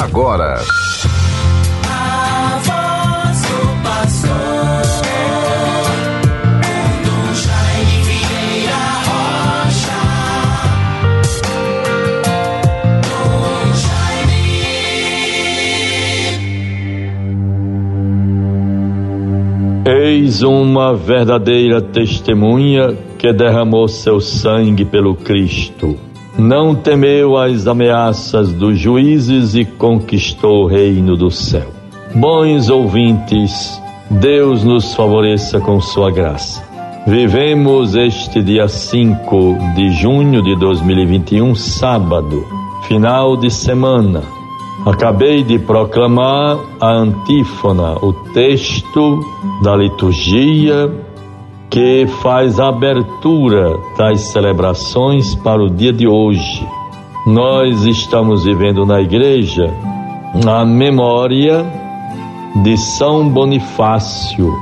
agora. Eis uma verdadeira testemunha que derramou seu sangue pelo Cristo. Não temeu as ameaças dos juízes e conquistou o reino do céu. Bons ouvintes, Deus nos favoreça com sua graça. Vivemos este dia 5 de junho de 2021, sábado, final de semana. Acabei de proclamar a antífona, o texto da liturgia que faz a abertura das celebrações para o dia de hoje. Nós estamos vivendo na igreja a memória de São Bonifácio,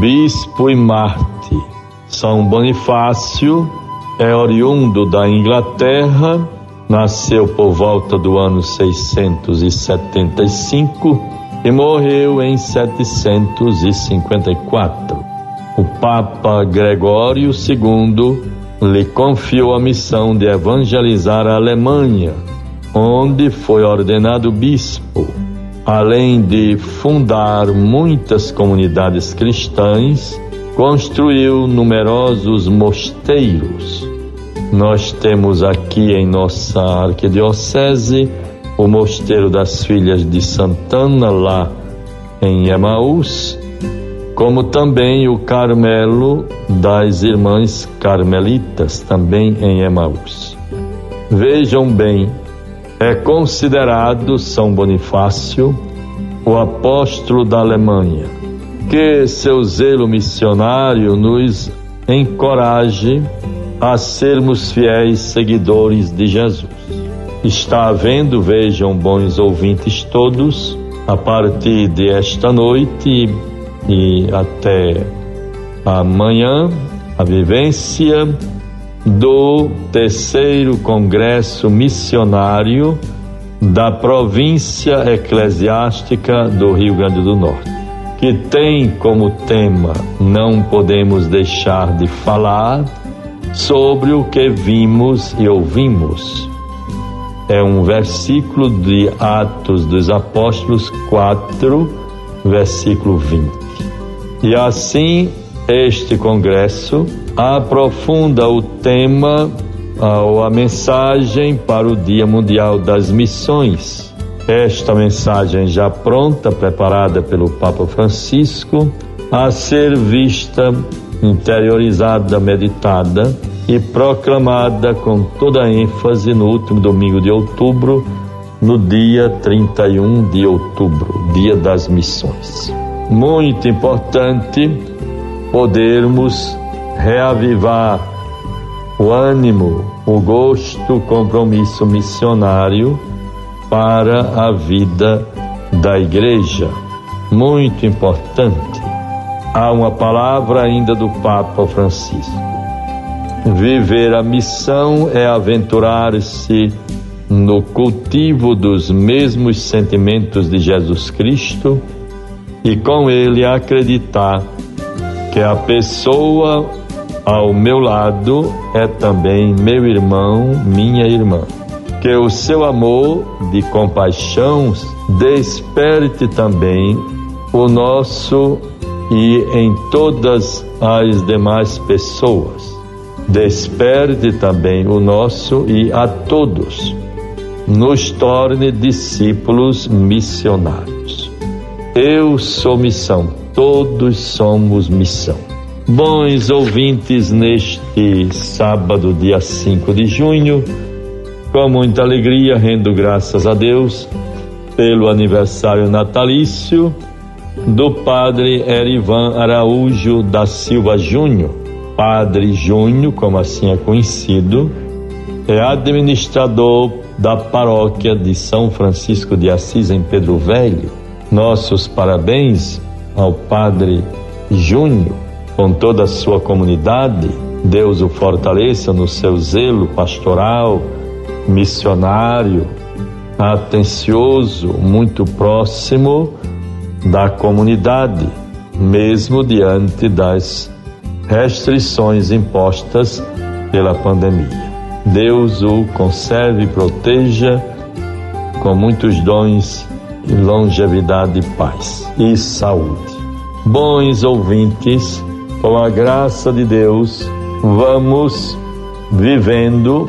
bispo e mártir. São Bonifácio é oriundo da Inglaterra, nasceu por volta do ano 675 e morreu em 754 o Papa Gregório II lhe confiou a missão de evangelizar a Alemanha, onde foi ordenado bispo, além de fundar muitas comunidades cristãs, construiu numerosos mosteiros. Nós temos aqui em nossa arquidiocese o Mosteiro das Filhas de Santana, lá em Emaús, como também o Carmelo das Irmãs Carmelitas, também em Emaús. Vejam bem, é considerado São Bonifácio o apóstolo da Alemanha. Que seu zelo missionário nos encoraje a sermos fiéis seguidores de Jesus. Está havendo, vejam, bons ouvintes todos, a partir de esta noite e até amanhã a vivência do terceiro Congresso Missionário da Província Eclesiástica do Rio Grande do Norte, que tem como tema Não podemos deixar de falar sobre o que vimos e ouvimos. É um versículo de Atos dos Apóstolos 4, versículo 20. E assim, este congresso aprofunda o tema ou a mensagem para o Dia Mundial das Missões. Esta mensagem já pronta, preparada pelo Papa Francisco, a ser vista, interiorizada, meditada e proclamada com toda ênfase no último domingo de outubro, no dia 31 de outubro, Dia das Missões muito importante podermos reavivar o ânimo, o gosto, o compromisso missionário para a vida da igreja. Muito importante. Há uma palavra ainda do Papa Francisco. Viver a missão é aventurar-se no cultivo dos mesmos sentimentos de Jesus Cristo e com ele acreditar que a pessoa ao meu lado é também meu irmão, minha irmã. Que o seu amor de compaixão desperte também o nosso e em todas as demais pessoas. Desperte também o nosso e a todos. Nos torne discípulos missionários. Eu sou missão, todos somos missão. Bons ouvintes, neste sábado, dia 5 de junho, com muita alegria, rendo graças a Deus pelo aniversário natalício do padre Erivan Araújo da Silva Júnior. Padre Júnior, como assim é conhecido, é administrador da paróquia de São Francisco de Assis, em Pedro Velho nossos parabéns ao Padre Júnior, com toda a sua comunidade. Deus o fortaleça no seu zelo pastoral, missionário, atencioso, muito próximo da comunidade, mesmo diante das restrições impostas pela pandemia. Deus o conserve e proteja com muitos dons longevidade, paz e saúde. Bons ouvintes, com a graça de Deus, vamos vivendo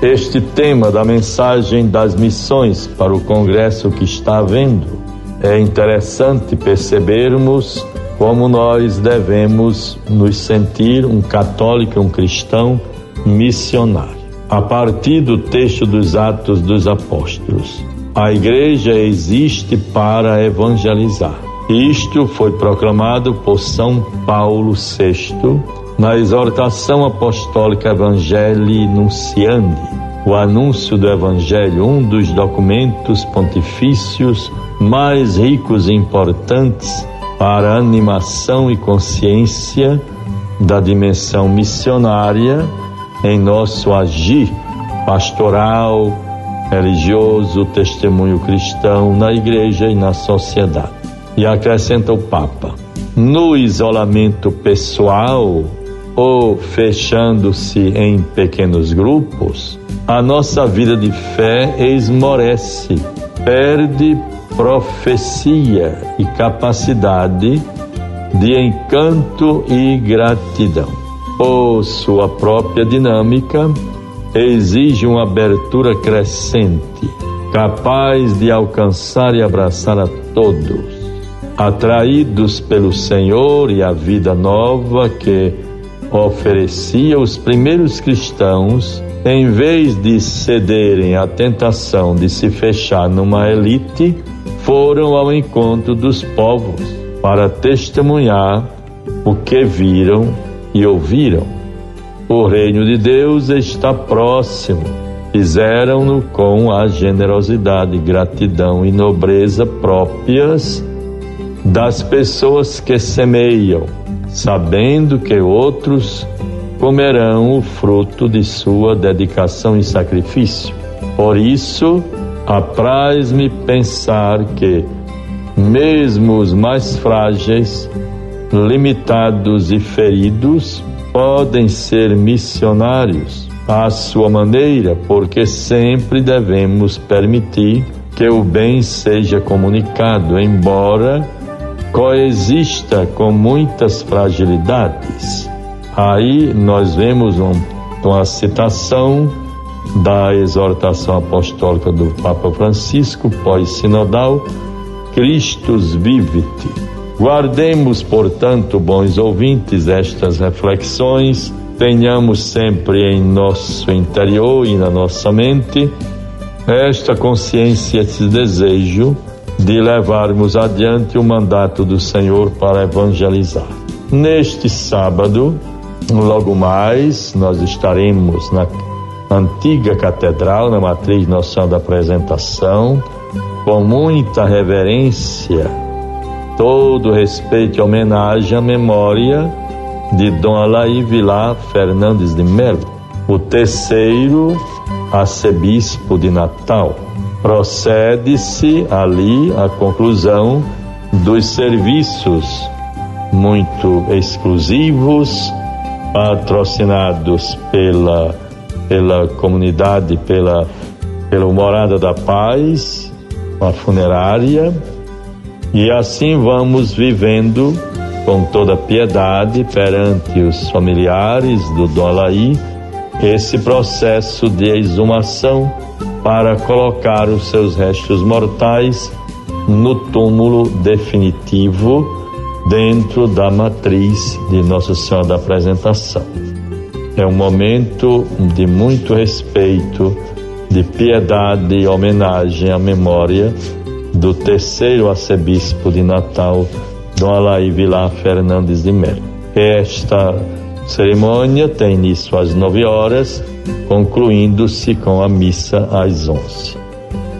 este tema da mensagem das missões para o congresso que está havendo. É interessante percebermos como nós devemos nos sentir um católico, um cristão missionário. A partir do texto dos Atos dos Apóstolos, a igreja existe para evangelizar. Isto foi proclamado por São Paulo VI na exortação apostólica Evangelii Nunciandi, o anúncio do Evangelho, um dos documentos pontifícios mais ricos e importantes para a animação e consciência da dimensão missionária em nosso agir pastoral, religioso, testemunho cristão na igreja e na sociedade. E acrescenta o Papa: no isolamento pessoal ou fechando-se em pequenos grupos, a nossa vida de fé esmorece, perde profecia e capacidade de encanto e gratidão por sua própria dinâmica, exige uma abertura crescente, capaz de alcançar e abraçar a todos, atraídos pelo Senhor e a vida nova que oferecia os primeiros cristãos, em vez de cederem à tentação de se fechar numa elite, foram ao encontro dos povos para testemunhar o que viram e ouviram. O reino de Deus está próximo. Fizeram-no com a generosidade, gratidão e nobreza próprias das pessoas que semeiam, sabendo que outros comerão o fruto de sua dedicação e sacrifício. Por isso, apraz-me pensar que, mesmo os mais frágeis, limitados e feridos podem ser missionários à sua maneira, porque sempre devemos permitir que o bem seja comunicado, embora coexista com muitas fragilidades. Aí nós vemos um, uma citação da exortação apostólica do Papa Francisco, pós-sinodal, Christus vivit Guardemos, portanto, bons ouvintes, estas reflexões, tenhamos sempre em nosso interior e na nossa mente esta consciência, esse desejo de levarmos adiante o mandato do Senhor para evangelizar. Neste sábado, logo mais, nós estaremos na antiga catedral, na matriz Senhora da Apresentação, com muita reverência todo respeito e homenagem à memória de Dom Alaí Vilar Fernandes de Melo, o terceiro arcebispo de Natal. Procede-se ali a conclusão dos serviços muito exclusivos, patrocinados pela, pela comunidade, pela, pela Morada da Paz, a funerária, e assim vamos vivendo com toda piedade perante os familiares do Dom Alaí esse processo de exumação para colocar os seus restos mortais no túmulo definitivo dentro da matriz de Nossa Senhora da Apresentação. É um momento de muito respeito, de piedade e homenagem à memória do terceiro arcebispo de Natal, Dom Alaí Vilar Fernandes de Melo. Esta cerimônia tem início às nove horas, concluindo-se com a missa às onze.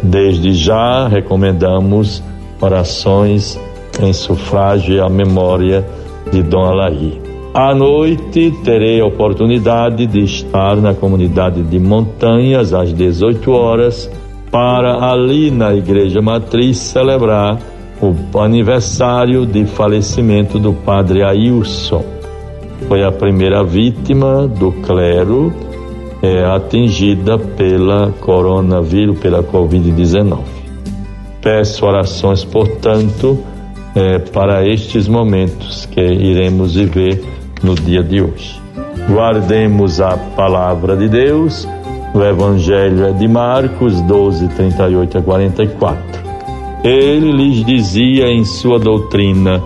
Desde já recomendamos orações em sufrágio à memória de Dom Alaí. À noite terei a oportunidade de estar na comunidade de Montanhas às 18 horas para ali na igreja matriz celebrar o aniversário de falecimento do padre Ailson. Foi a primeira vítima do clero é, atingida pela coronavírus, pela Covid-19. Peço orações, portanto, é, para estes momentos que iremos viver no dia de hoje. Guardemos a palavra de Deus, o Evangelho é de Marcos 12, 38 a 44. Ele lhes dizia em sua doutrina: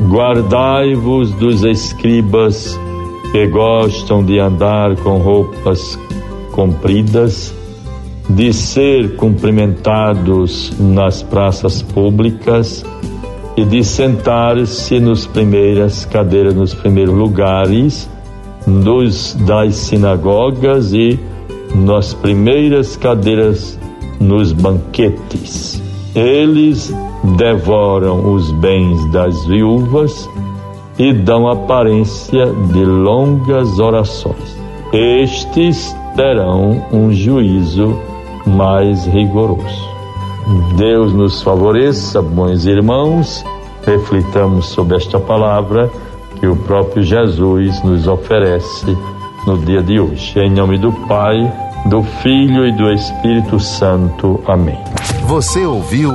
Guardai-vos dos escribas que gostam de andar com roupas compridas, de ser cumprimentados nas praças públicas e de sentar-se nos primeiras cadeiras, nos primeiros lugares dos, das sinagogas e nas primeiras cadeiras nos banquetes. Eles devoram os bens das viúvas e dão aparência de longas orações. Estes terão um juízo mais rigoroso. Deus nos favoreça, bons irmãos, reflitamos sobre esta palavra que o próprio Jesus nos oferece no dia de hoje. Em nome do Pai, do Filho e do Espírito Santo. Amém. Você ouviu